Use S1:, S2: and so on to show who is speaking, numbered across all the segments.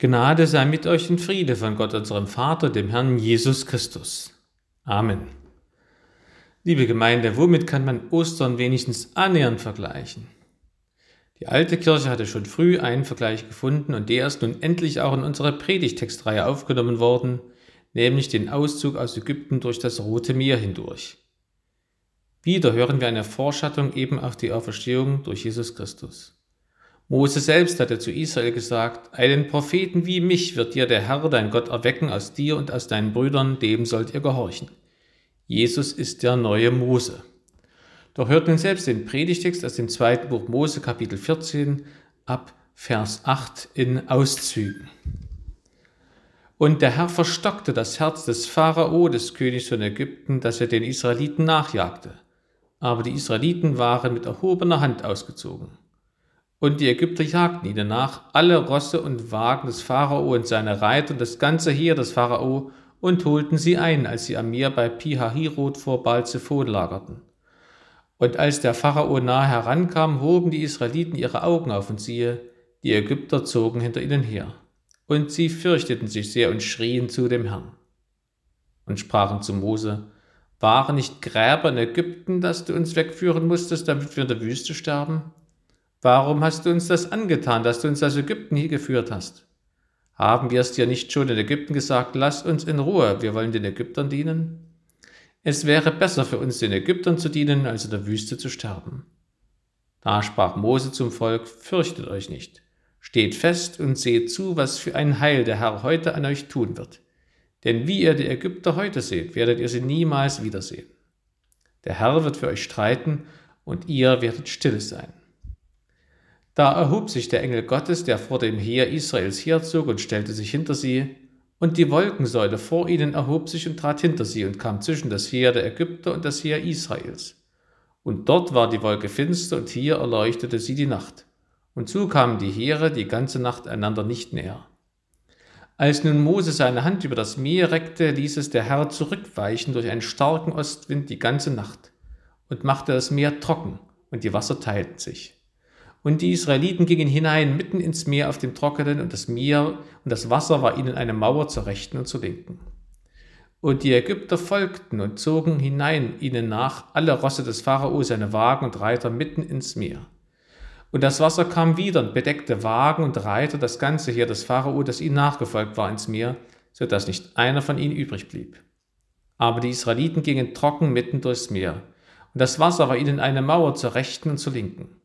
S1: Gnade sei mit euch und Friede von Gott, unserem Vater, dem Herrn Jesus Christus. Amen. Liebe Gemeinde, womit kann man Ostern wenigstens annähernd vergleichen? Die alte Kirche hatte schon früh einen Vergleich gefunden und der ist nun endlich auch in unsere Predigtextreihe aufgenommen worden, nämlich den Auszug aus Ägypten durch das Rote Meer hindurch. Wieder hören wir eine Vorschattung eben auf die Auferstehung durch Jesus Christus. Mose selbst hatte zu Israel gesagt, einen Propheten wie mich wird dir der Herr, dein Gott, erwecken aus dir und aus deinen Brüdern, dem sollt ihr gehorchen. Jesus ist der neue Mose. Doch hört nun selbst den Predigtext aus dem zweiten Buch Mose, Kapitel 14, ab Vers 8 in Auszügen. Und der Herr verstockte das Herz des Pharao, des Königs von Ägypten, dass er den Israeliten nachjagte. Aber die Israeliten waren mit erhobener Hand ausgezogen. Und die Ägypter jagten ihnen nach, alle Rosse und Wagen des Pharao und seine Reiter und das ganze Heer des Pharao, und holten sie ein, als sie am Meer bei Pihahirot vor Balzephon lagerten. Und als der Pharao nahe herankam, hoben die Israeliten ihre Augen auf und siehe, die Ägypter zogen hinter ihnen her. Und sie fürchteten sich sehr und schrien zu dem Herrn. Und sprachen zu Mose, waren nicht Gräber in Ägypten, dass du uns wegführen musstest, damit wir in der Wüste sterben? Warum hast du uns das angetan, dass du uns aus Ägypten hier geführt hast? Haben wir es dir nicht schon in Ägypten gesagt, lass uns in Ruhe, wir wollen den Ägyptern dienen? Es wäre besser für uns, den Ägyptern zu dienen, als in der Wüste zu sterben. Da sprach Mose zum Volk, fürchtet euch nicht, steht fest und seht zu, was für ein Heil der Herr heute an euch tun wird. Denn wie ihr die Ägypter heute seht, werdet ihr sie niemals wiedersehen. Der Herr wird für euch streiten und ihr werdet still sein. Da erhob sich der Engel Gottes, der vor dem Heer Israels herzog, und stellte sich hinter sie, und die Wolkensäule vor ihnen erhob sich und trat hinter sie und kam zwischen das Heer der Ägypter und das Heer Israels. Und dort war die Wolke finster, und hier erleuchtete sie die Nacht. Und so kamen die Heere die ganze Nacht einander nicht näher. Als nun Mose seine Hand über das Meer reckte, ließ es der Herr zurückweichen durch einen starken Ostwind die ganze Nacht und machte das Meer trocken, und die Wasser teilten sich. Und die Israeliten gingen hinein mitten ins Meer auf dem Trockenen, und das Meer und das Wasser war ihnen eine Mauer zur Rechten und zur Linken. Und die Ägypter folgten und zogen hinein ihnen nach, alle Rosse des Pharao, seine Wagen und Reiter mitten ins Meer. Und das Wasser kam wieder und bedeckte Wagen und Reiter, das ganze Heer des Pharao, das ihnen nachgefolgt war, ins Meer, so dass nicht einer von ihnen übrig blieb. Aber die Israeliten gingen trocken mitten durchs Meer, und das Wasser war ihnen eine Mauer zur Rechten und zur Linken.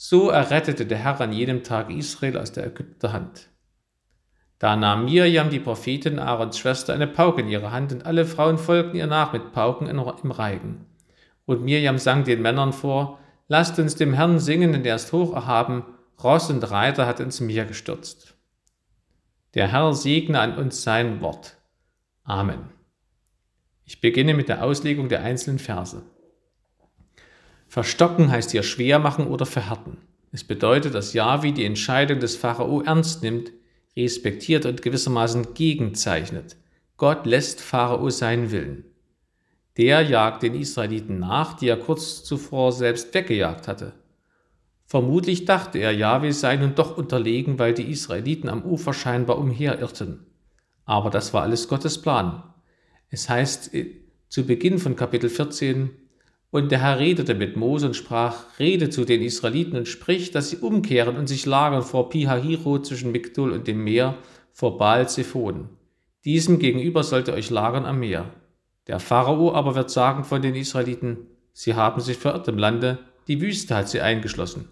S1: So errettete der Herr an jedem Tag Israel aus der Ägypter Hand. Da nahm Mirjam, die Prophetin Aarons Schwester, eine Pauke in ihre Hand, und alle Frauen folgten ihr nach mit Pauken im Reigen. Und Mirjam sang den Männern vor, Lasst uns dem Herrn singen, denn er ist hoch erhaben, Ross und Reiter hat ins Meer gestürzt. Der Herr segne an uns sein Wort. Amen. Ich beginne mit der Auslegung der einzelnen Verse. Verstocken heißt hier schwer machen oder verhärten. Es bedeutet, dass Yahweh die Entscheidung des Pharao ernst nimmt, respektiert und gewissermaßen gegenzeichnet. Gott lässt Pharao seinen Willen. Der jagt den Israeliten nach, die er kurz zuvor selbst weggejagt hatte. Vermutlich dachte er, Yahweh sei nun doch unterlegen, weil die Israeliten am Ufer scheinbar umherirrten. Aber das war alles Gottes Plan. Es heißt äh, zu Beginn von Kapitel 14, und der Herr redete mit Mose und sprach, rede zu den Israeliten und sprich, dass sie umkehren und sich lagern vor Pihahiro zwischen Migdol und dem Meer, vor Baal Zephon. Diesem gegenüber sollt ihr euch lagern am Meer. Der Pharao aber wird sagen von den Israeliten, sie haben sich verirrt im Lande, die Wüste hat sie eingeschlossen.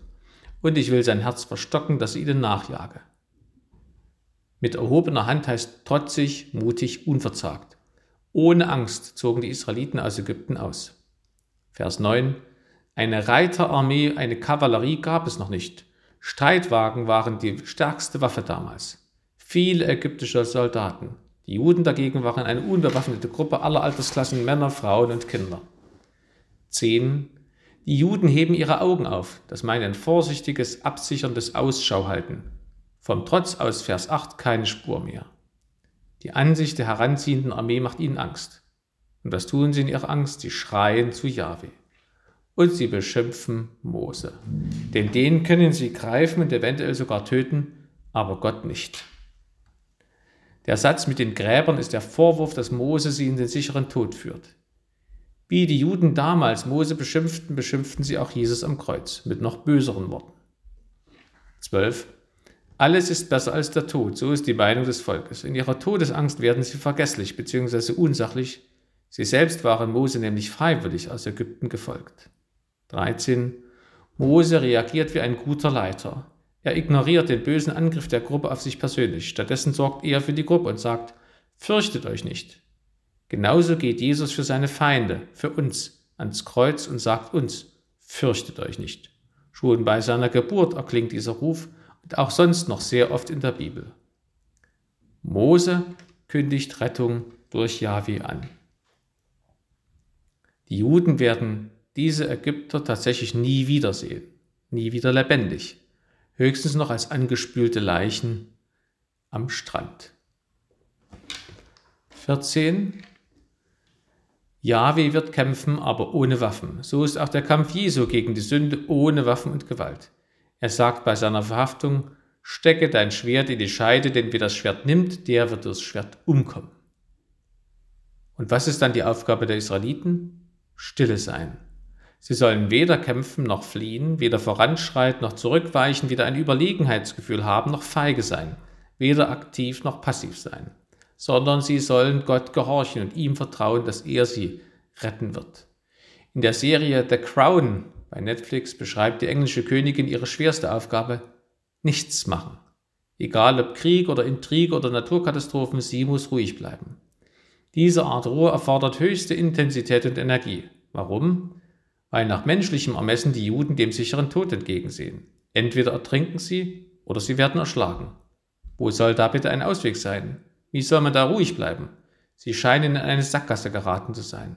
S1: Und ich will sein Herz verstocken, dass sie ihnen nachjage. Mit erhobener Hand heißt trotzig, mutig, unverzagt. Ohne Angst zogen die Israeliten aus Ägypten aus. Vers 9. Eine Reiterarmee, eine Kavallerie gab es noch nicht. Streitwagen waren die stärkste Waffe damals. Viele ägyptische Soldaten. Die Juden dagegen waren eine unbewaffnete Gruppe aller Altersklassen, Männer, Frauen und Kinder. 10. Die Juden heben ihre Augen auf. Das meint ein vorsichtiges, absicherndes Ausschau halten. Vom Trotz aus Vers 8 keine Spur mehr. Die Ansicht der heranziehenden Armee macht ihnen Angst. Und das tun sie in ihrer Angst, sie schreien zu Jahwe. Und sie beschimpfen Mose. Denn den können sie greifen und eventuell sogar töten, aber Gott nicht. Der Satz mit den Gräbern ist der Vorwurf, dass Mose sie in den sicheren Tod führt. Wie die Juden damals Mose beschimpften, beschimpften sie auch Jesus am Kreuz mit noch böseren Worten. 12. Alles ist besser als der Tod, so ist die Meinung des Volkes. In ihrer Todesangst werden sie vergesslich bzw. unsachlich. Sie selbst waren Mose nämlich freiwillig aus Ägypten gefolgt. 13. Mose reagiert wie ein guter Leiter. Er ignoriert den bösen Angriff der Gruppe auf sich persönlich. Stattdessen sorgt er für die Gruppe und sagt, fürchtet euch nicht. Genauso geht Jesus für seine Feinde, für uns, ans Kreuz und sagt uns, fürchtet euch nicht. Schon bei seiner Geburt erklingt dieser Ruf und auch sonst noch sehr oft in der Bibel. Mose kündigt Rettung durch Jahwe an. Die Juden werden diese Ägypter tatsächlich nie wiedersehen, nie wieder lebendig, höchstens noch als angespülte Leichen am Strand. 14. Jahwe wird kämpfen, aber ohne Waffen. So ist auch der Kampf Jesu gegen die Sünde ohne Waffen und Gewalt. Er sagt bei seiner Verhaftung, stecke dein Schwert in die Scheide, denn wer das Schwert nimmt, der wird das Schwert umkommen. Und was ist dann die Aufgabe der Israeliten? Stille sein. Sie sollen weder kämpfen noch fliehen, weder voranschreiten noch zurückweichen, weder ein Überlegenheitsgefühl haben noch feige sein, weder aktiv noch passiv sein sondern sie sollen Gott gehorchen und ihm vertrauen, dass er sie retten wird. In der Serie The Crown bei Netflix beschreibt die englische Königin ihre schwerste Aufgabe, nichts machen. Egal ob Krieg oder Intrige oder Naturkatastrophen, sie muss ruhig bleiben. Diese Art Ruhe erfordert höchste Intensität und Energie. Warum? Weil nach menschlichem Ermessen die Juden dem sicheren Tod entgegensehen. Entweder ertrinken sie oder sie werden erschlagen. Wo soll da bitte ein Ausweg sein? Wie soll man da ruhig bleiben? Sie scheinen in eine Sackgasse geraten zu sein.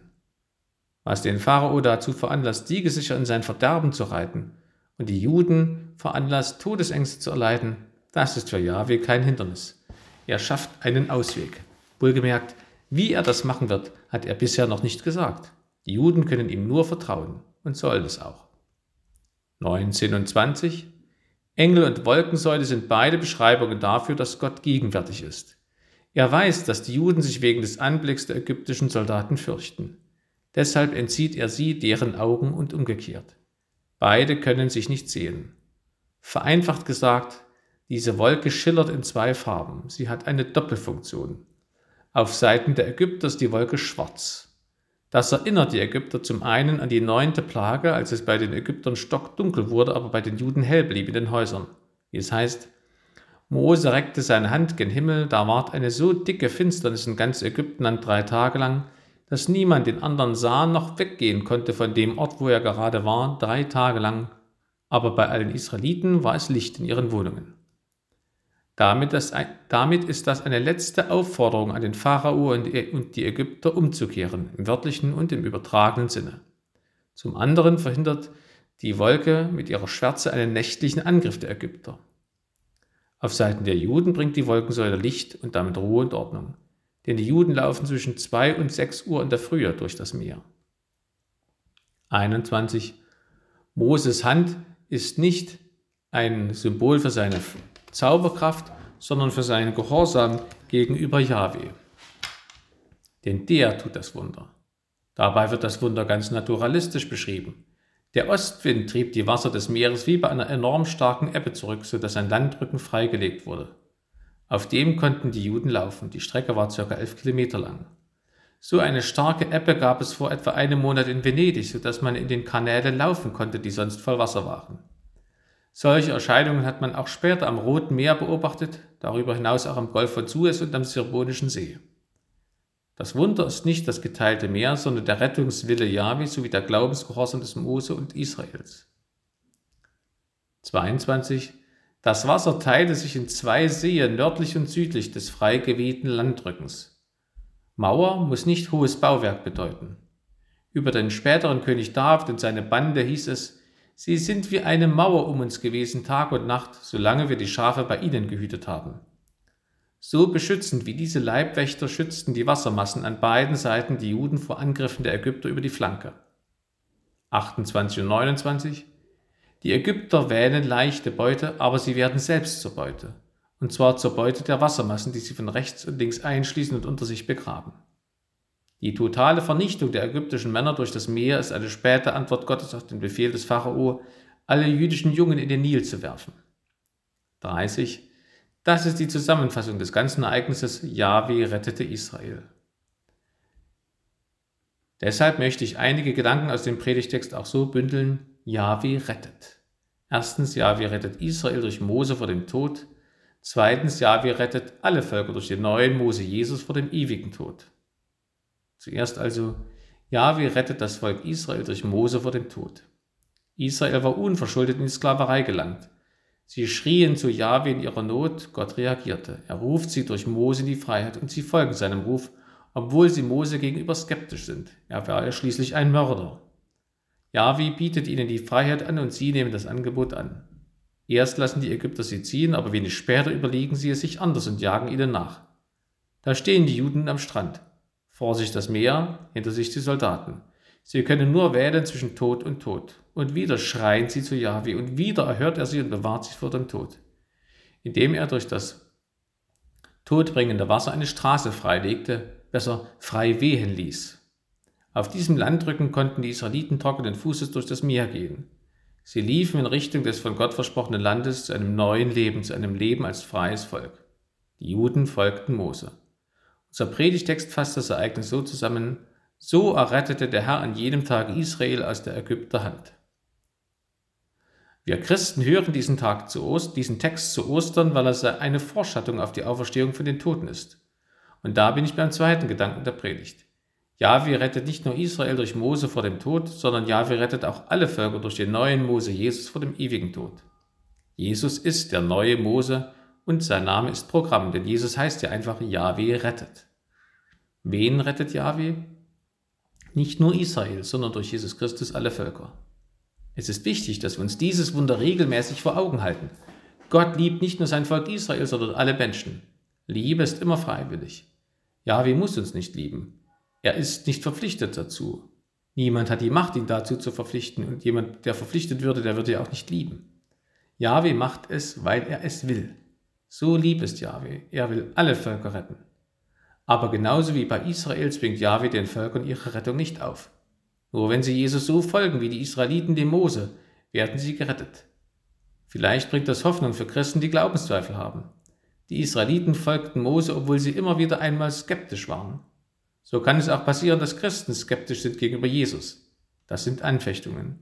S1: Was den Pharao dazu veranlasst, siegesicher in sein Verderben zu reiten und die Juden veranlasst, Todesängste zu erleiden, das ist für Yahweh kein Hindernis. Er schafft einen Ausweg. Wohlgemerkt, wie er das machen wird, hat er bisher noch nicht gesagt. Die Juden können ihm nur vertrauen und sollen es auch. 19 und 20 Engel und Wolkensäule sind beide Beschreibungen dafür, dass Gott gegenwärtig ist. Er weiß, dass die Juden sich wegen des Anblicks der ägyptischen Soldaten fürchten. Deshalb entzieht er sie deren Augen und umgekehrt. Beide können sich nicht sehen. Vereinfacht gesagt, diese Wolke schillert in zwei Farben. Sie hat eine Doppelfunktion. Auf Seiten der Ägypter ist die Wolke schwarz. Das erinnert die Ägypter zum einen an die neunte Plage, als es bei den Ägyptern stockdunkel wurde, aber bei den Juden hell blieb in den Häusern. Wie es heißt, Mose reckte seine Hand gen Himmel, da ward eine so dicke Finsternis in ganz Ägypten an drei Tage lang, dass niemand den anderen sah noch weggehen konnte von dem Ort, wo er gerade war, drei Tage lang, aber bei allen Israeliten war es Licht in ihren Wohnungen. Damit, das, damit ist das eine letzte Aufforderung an den Pharao und die Ägypter umzukehren, im wörtlichen und im übertragenen Sinne. Zum anderen verhindert die Wolke mit ihrer Schwärze einen nächtlichen Angriff der Ägypter. Auf Seiten der Juden bringt die Wolkensäule Licht und damit Ruhe und Ordnung. Denn die Juden laufen zwischen 2 und 6 Uhr in der Frühe durch das Meer. 21. Moses Hand ist nicht ein Symbol für seine Zauberkraft, sondern für seinen Gehorsam gegenüber Yahweh. Denn der tut das Wunder. Dabei wird das Wunder ganz naturalistisch beschrieben. Der Ostwind trieb die Wasser des Meeres wie bei einer enorm starken Ebbe zurück, so dass ein Landrücken freigelegt wurde. Auf dem konnten die Juden laufen. Die Strecke war ca. elf Kilometer lang. So eine starke Ebbe gab es vor etwa einem Monat in Venedig, so dass man in den Kanälen laufen konnte, die sonst voll Wasser waren. Solche Erscheinungen hat man auch später am Roten Meer beobachtet, darüber hinaus auch am Golf von Suez und am Sirbonischen See. Das Wunder ist nicht das geteilte Meer, sondern der Rettungswille Jahwe sowie der Glaubensgehorsam des Mose und Israels. 22. Das Wasser teilte sich in zwei Seen nördlich und südlich des frei gewehten Landrückens. Mauer muss nicht hohes Bauwerk bedeuten. Über den späteren König David und seine Bande hieß es, sie sind wie eine Mauer um uns gewesen Tag und Nacht, solange wir die Schafe bei ihnen gehütet haben. So beschützend wie diese Leibwächter schützten die Wassermassen an beiden Seiten die Juden vor Angriffen der Ägypter über die Flanke. 28 und 29 Die Ägypter wählen leichte Beute, aber sie werden selbst zur Beute. und zwar zur Beute der Wassermassen, die sie von rechts und links einschließen und unter sich begraben. Die totale Vernichtung der ägyptischen Männer durch das Meer ist eine späte Antwort Gottes auf den Befehl des Pharao, alle jüdischen Jungen in den Nil zu werfen. 30. Das ist die Zusammenfassung des ganzen Ereignisses Yahweh rettete Israel. Deshalb möchte ich einige Gedanken aus dem Predigtext auch so bündeln, Yahweh rettet. Erstens, Yahweh rettet Israel durch Mose vor dem Tod. Zweitens, Yahweh rettet alle Völker durch den neuen Mose Jesus vor dem ewigen Tod. Zuerst also, Yahweh rettet das Volk Israel durch Mose vor dem Tod. Israel war unverschuldet in die Sklaverei gelangt. Sie schrien zu Yahweh in ihrer Not, Gott reagierte. Er ruft sie durch Mose in die Freiheit und sie folgen seinem Ruf, obwohl sie Mose gegenüber skeptisch sind. Er war ja schließlich ein Mörder. Yahweh bietet ihnen die Freiheit an und sie nehmen das Angebot an. Erst lassen die Ägypter sie ziehen, aber wenig später überlegen sie es sich anders und jagen ihnen nach. Da stehen die Juden am Strand. Vor sich das Meer, hinter sich die Soldaten. Sie können nur wählen zwischen Tod und Tod. Und wieder schreien sie zu Yahweh und wieder erhört er sie und bewahrt sich vor dem Tod. Indem er durch das todbringende Wasser eine Straße freilegte, besser frei wehen ließ. Auf diesem Landrücken konnten die Israeliten trockenen Fußes durch das Meer gehen. Sie liefen in Richtung des von Gott versprochenen Landes zu einem neuen Leben, zu einem Leben als freies Volk. Die Juden folgten Mose. Unser Predigtext fasst das Ereignis so zusammen, so errettete der Herr an jedem Tag Israel aus der Ägypter Hand. Wir Christen hören diesen, Tag zu Ost, diesen Text zu Ostern, weil er eine Vorschattung auf die Auferstehung von den Toten ist. Und da bin ich beim zweiten Gedanken der Predigt. Jahwe rettet nicht nur Israel durch Mose vor dem Tod, sondern Jahwe rettet auch alle Völker durch den neuen Mose Jesus vor dem ewigen Tod. Jesus ist der neue Mose und sein Name ist Programm, denn Jesus heißt ja einfach Jahwe rettet. Wen rettet Jahwe? Nicht nur Israel, sondern durch Jesus Christus alle Völker. Es ist wichtig, dass wir uns dieses Wunder regelmäßig vor Augen halten. Gott liebt nicht nur sein Volk Israel, sondern alle Menschen. Liebe ist immer freiwillig. Jahwe muss uns nicht lieben. Er ist nicht verpflichtet dazu. Niemand hat die Macht, ihn dazu zu verpflichten, und jemand, der verpflichtet würde, der würde ja auch nicht lieben. Jahwe macht es, weil er es will. So lieb ist Jahwe. Er will alle Völker retten. Aber genauso wie bei Israel zwingt Jahwe den Völkern ihre Rettung nicht auf. Nur wenn sie Jesus so folgen wie die Israeliten dem Mose, werden sie gerettet. Vielleicht bringt das Hoffnung für Christen, die Glaubenszweifel haben. Die Israeliten folgten Mose, obwohl sie immer wieder einmal skeptisch waren. So kann es auch passieren, dass Christen skeptisch sind gegenüber Jesus. Das sind Anfechtungen.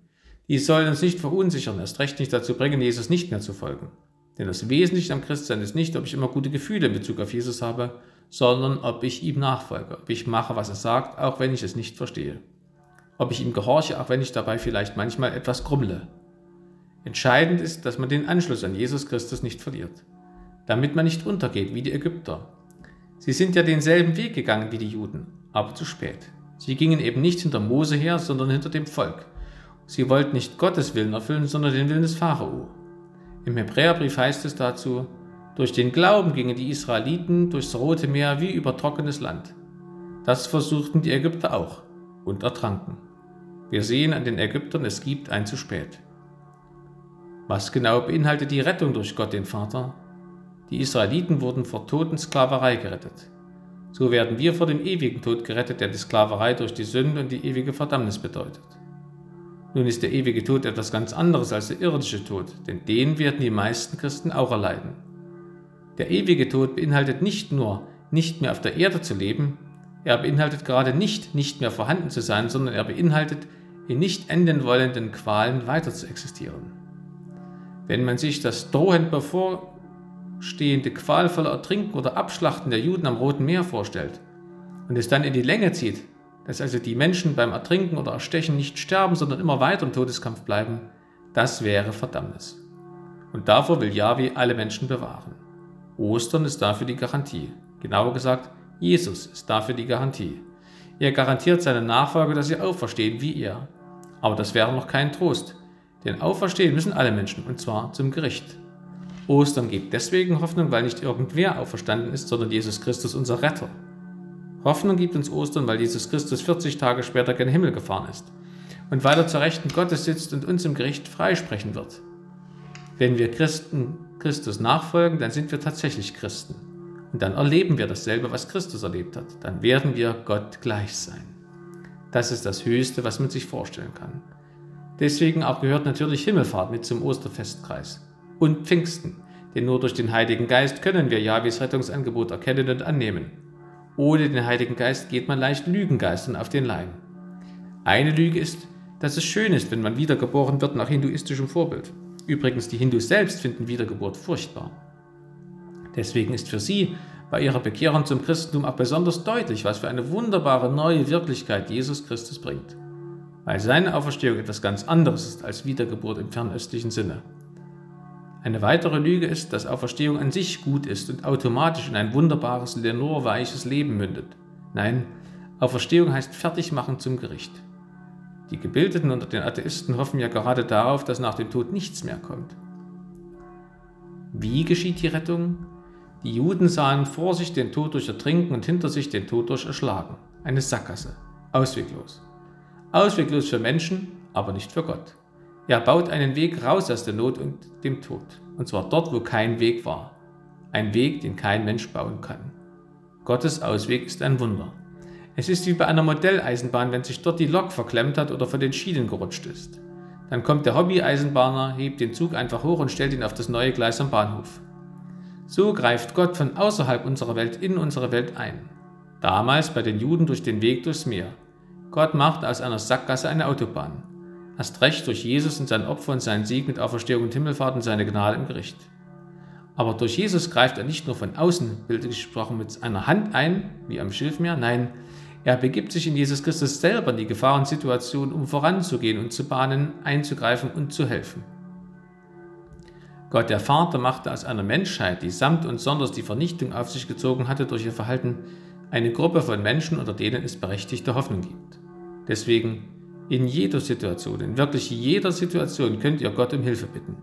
S1: Die sollen uns nicht verunsichern, erst recht nicht dazu bringen, Jesus nicht mehr zu folgen. Denn das Wesentliche am Christsein ist nicht, ob ich immer gute Gefühle in Bezug auf Jesus habe, sondern ob ich ihm nachfolge, ob ich mache, was er sagt, auch wenn ich es nicht verstehe. Ob ich ihm gehorche, auch wenn ich dabei vielleicht manchmal etwas grummle. Entscheidend ist, dass man den Anschluss an Jesus Christus nicht verliert, damit man nicht untergeht wie die Ägypter. Sie sind ja denselben Weg gegangen wie die Juden, aber zu spät. Sie gingen eben nicht hinter Mose her, sondern hinter dem Volk. Sie wollten nicht Gottes Willen erfüllen, sondern den Willen des Pharao. Im Hebräerbrief heißt es dazu, durch den Glauben gingen die Israeliten durchs Rote Meer wie über trockenes Land. Das versuchten die Ägypter auch und ertranken. Wir sehen an den Ägyptern, es gibt ein zu spät. Was genau beinhaltet die Rettung durch Gott den Vater? Die Israeliten wurden vor Totensklaverei gerettet. So werden wir vor dem ewigen Tod gerettet, der die Sklaverei durch die Sünde und die ewige Verdammnis bedeutet. Nun ist der ewige Tod etwas ganz anderes als der irdische Tod, denn den werden die meisten Christen auch erleiden. Der ewige Tod beinhaltet nicht nur, nicht mehr auf der Erde zu leben, er beinhaltet gerade nicht, nicht mehr vorhanden zu sein, sondern er beinhaltet, in nicht enden wollenden Qualen weiter zu existieren. Wenn man sich das drohend bevor stehende qualvolle Ertrinken oder Abschlachten der Juden am Roten Meer vorstellt und es dann in die Länge zieht, dass also die Menschen beim Ertrinken oder Erstechen nicht sterben, sondern immer weiter im Todeskampf bleiben, das wäre Verdammnis. Und davor will Yahweh alle Menschen bewahren. Ostern ist dafür die Garantie. Genauer gesagt, Jesus ist dafür die Garantie. Er garantiert seinen Nachfolger, dass sie auferstehen wie er. Aber das wäre noch kein Trost, denn auferstehen müssen alle Menschen, und zwar zum Gericht. Ostern gibt deswegen Hoffnung, weil nicht irgendwer auferstanden ist, sondern Jesus Christus unser Retter. Hoffnung gibt uns Ostern, weil Jesus Christus 40 Tage später gen Himmel gefahren ist und weil er zur Rechten Gottes sitzt und uns im Gericht freisprechen wird. Wenn wir Christen Christus nachfolgen, dann sind wir tatsächlich Christen. Und dann erleben wir dasselbe, was Christus erlebt hat. Dann werden wir Gott gleich sein. Das ist das Höchste, was man sich vorstellen kann. Deswegen auch gehört natürlich Himmelfahrt mit zum Osterfestkreis. Und Pfingsten, denn nur durch den Heiligen Geist können wir Jahwes Rettungsangebot erkennen und annehmen. Ohne den Heiligen Geist geht man leicht Lügengeistern auf den Leim. Eine Lüge ist, dass es schön ist, wenn man wiedergeboren wird nach hinduistischem Vorbild. Übrigens, die Hindus selbst finden Wiedergeburt furchtbar. Deswegen ist für sie bei ihrer Bekehrung zum Christentum auch besonders deutlich, was für eine wunderbare neue Wirklichkeit Jesus Christus bringt. Weil seine Auferstehung etwas ganz anderes ist als Wiedergeburt im fernöstlichen Sinne. Eine weitere Lüge ist, dass Auferstehung an sich gut ist und automatisch in ein wunderbares, lenorweiches Leben mündet. Nein, Auferstehung heißt Fertigmachen zum Gericht. Die Gebildeten unter den Atheisten hoffen ja gerade darauf, dass nach dem Tod nichts mehr kommt. Wie geschieht die Rettung? Die Juden sahen vor sich den Tod durch Ertrinken und hinter sich den Tod durch Erschlagen. Eine Sackgasse. Ausweglos. Ausweglos für Menschen, aber nicht für Gott. Er baut einen Weg raus aus der Not und dem Tod. Und zwar dort, wo kein Weg war. Ein Weg, den kein Mensch bauen kann. Gottes Ausweg ist ein Wunder. Es ist wie bei einer Modelleisenbahn, wenn sich dort die Lok verklemmt hat oder von den Schienen gerutscht ist. Dann kommt der Hobby-Eisenbahner, hebt den Zug einfach hoch und stellt ihn auf das neue Gleis am Bahnhof. So greift Gott von außerhalb unserer Welt in unsere Welt ein. Damals bei den Juden durch den Weg durchs Meer. Gott macht aus einer Sackgasse eine Autobahn. Erst recht durch Jesus und sein Opfer und seinen Sieg mit Auferstehung und Himmelfahrt und seine Gnade im Gericht. Aber durch Jesus greift er nicht nur von außen, bildlich gesprochen, mit einer Hand ein, wie am Schilfmeer, nein, er begibt sich in Jesus Christus selber in die Gefahrensituation, um voranzugehen und zu bahnen, einzugreifen und zu helfen. Gott der Vater machte aus einer Menschheit, die samt und sonders die Vernichtung auf sich gezogen hatte durch ihr Verhalten, eine Gruppe von Menschen, unter denen es berechtigte Hoffnung gibt. Deswegen, in jeder Situation, in wirklich jeder Situation könnt ihr Gott um Hilfe bitten.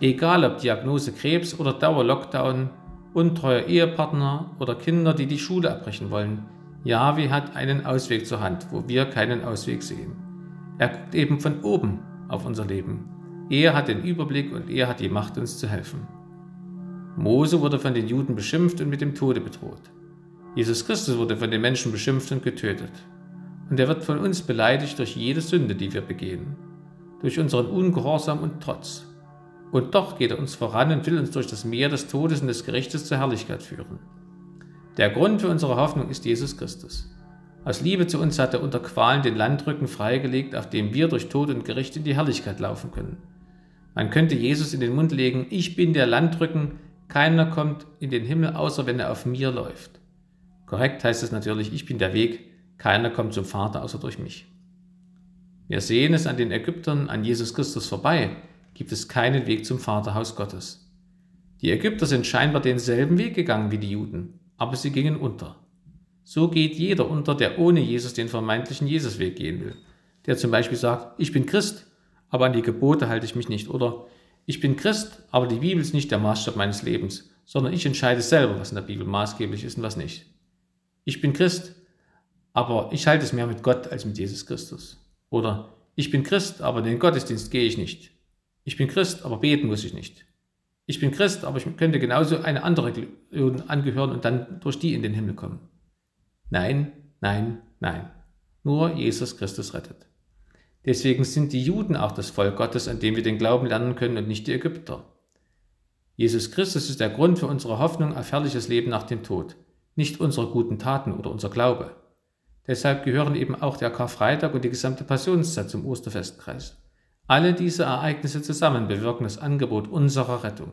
S1: Egal ob Diagnose Krebs oder Dauer-Lockdown, untreuer Ehepartner oder Kinder, die die Schule abbrechen wollen, Jahwe hat einen Ausweg zur Hand, wo wir keinen Ausweg sehen. Er guckt eben von oben auf unser Leben. Er hat den Überblick und er hat die Macht, uns zu helfen. Mose wurde von den Juden beschimpft und mit dem Tode bedroht. Jesus Christus wurde von den Menschen beschimpft und getötet. Und er wird von uns beleidigt durch jede Sünde, die wir begehen, durch unseren Ungehorsam und Trotz. Und doch geht er uns voran und will uns durch das Meer des Todes und des Gerichtes zur Herrlichkeit führen. Der Grund für unsere Hoffnung ist Jesus Christus. Aus Liebe zu uns hat er unter Qualen den Landrücken freigelegt, auf dem wir durch Tod und Gericht in die Herrlichkeit laufen können. Man könnte Jesus in den Mund legen, ich bin der Landrücken, keiner kommt in den Himmel, außer wenn er auf mir läuft. Korrekt heißt es natürlich, ich bin der Weg, keiner kommt zum Vater außer durch mich. Wir sehen es an den Ägyptern, an Jesus Christus vorbei, gibt es keinen Weg zum Vaterhaus Gottes. Die Ägypter sind scheinbar denselben Weg gegangen wie die Juden aber sie gingen unter. So geht jeder unter, der ohne Jesus den vermeintlichen Jesusweg gehen will. Der zum Beispiel sagt, ich bin Christ, aber an die Gebote halte ich mich nicht. Oder ich bin Christ, aber die Bibel ist nicht der Maßstab meines Lebens, sondern ich entscheide selber, was in der Bibel maßgeblich ist und was nicht. Ich bin Christ, aber ich halte es mehr mit Gott als mit Jesus Christus. Oder ich bin Christ, aber in den Gottesdienst gehe ich nicht. Ich bin Christ, aber beten muss ich nicht ich bin Christ, aber ich könnte genauso eine andere Religion angehören und dann durch die in den Himmel kommen. Nein, nein, nein. Nur Jesus Christus rettet. Deswegen sind die Juden auch das Volk Gottes, an dem wir den Glauben lernen können und nicht die Ägypter. Jesus Christus ist der Grund für unsere Hoffnung auf herrliches Leben nach dem Tod, nicht unsere guten Taten oder unser Glaube. Deshalb gehören eben auch der Karfreitag und die gesamte Passionszeit zum Osterfestkreis. Alle diese Ereignisse zusammen bewirken das Angebot unserer Rettung.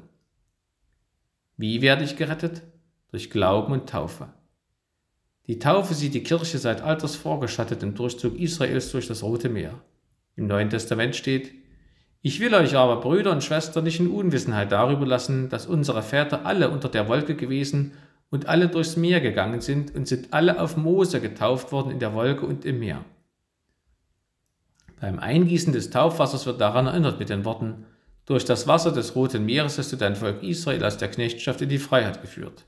S1: Wie werde ich gerettet? Durch Glauben und Taufe. Die Taufe sieht die Kirche seit alters vorgeschattet im Durchzug Israels durch das Rote Meer. Im Neuen Testament steht, ich will euch aber, Brüder und Schwestern, nicht in Unwissenheit darüber lassen, dass unsere Väter alle unter der Wolke gewesen und alle durchs Meer gegangen sind und sind alle auf Mose getauft worden in der Wolke und im Meer. Beim Eingießen des Taufwassers wird daran erinnert mit den Worten, durch das Wasser des Roten Meeres hast du dein Volk Israel aus der Knechtschaft in die Freiheit geführt.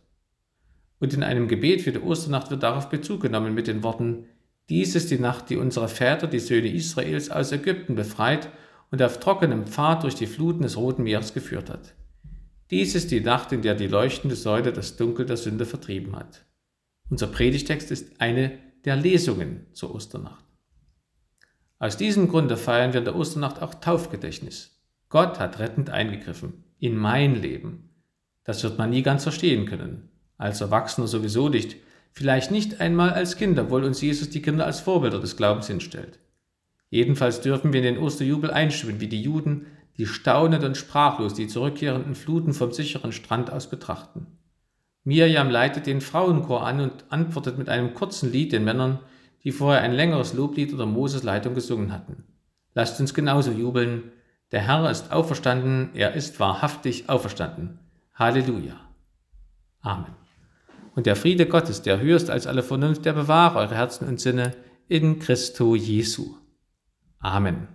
S1: Und in einem Gebet für die Osternacht wird darauf Bezug genommen mit den Worten, dies ist die Nacht, die unsere Väter, die Söhne Israels, aus Ägypten befreit und auf trockenem Pfad durch die Fluten des Roten Meeres geführt hat. Dies ist die Nacht, in der die leuchtende Säule das Dunkel der Sünde vertrieben hat. Unser Predigtext ist eine der Lesungen zur Osternacht. Aus diesem Grunde feiern wir in der Osternacht auch Taufgedächtnis. Gott hat rettend eingegriffen in mein Leben. Das wird man nie ganz verstehen können. Als Erwachsener sowieso nicht. Vielleicht nicht einmal als Kinder, obwohl uns Jesus die Kinder als Vorbilder des Glaubens hinstellt. Jedenfalls dürfen wir in den Osterjubel einstimmen, wie die Juden, die staunend und sprachlos die zurückkehrenden Fluten vom sicheren Strand aus betrachten. Mirjam leitet den Frauenchor an und antwortet mit einem kurzen Lied den Männern, die vorher ein längeres Loblied oder Moses Leitung gesungen hatten. Lasst uns genauso jubeln. Der Herr ist auferstanden, er ist wahrhaftig auferstanden. Halleluja. Amen. Und der Friede Gottes, der höher ist als alle Vernunft, der bewahre eure Herzen und Sinne in Christo Jesu. Amen.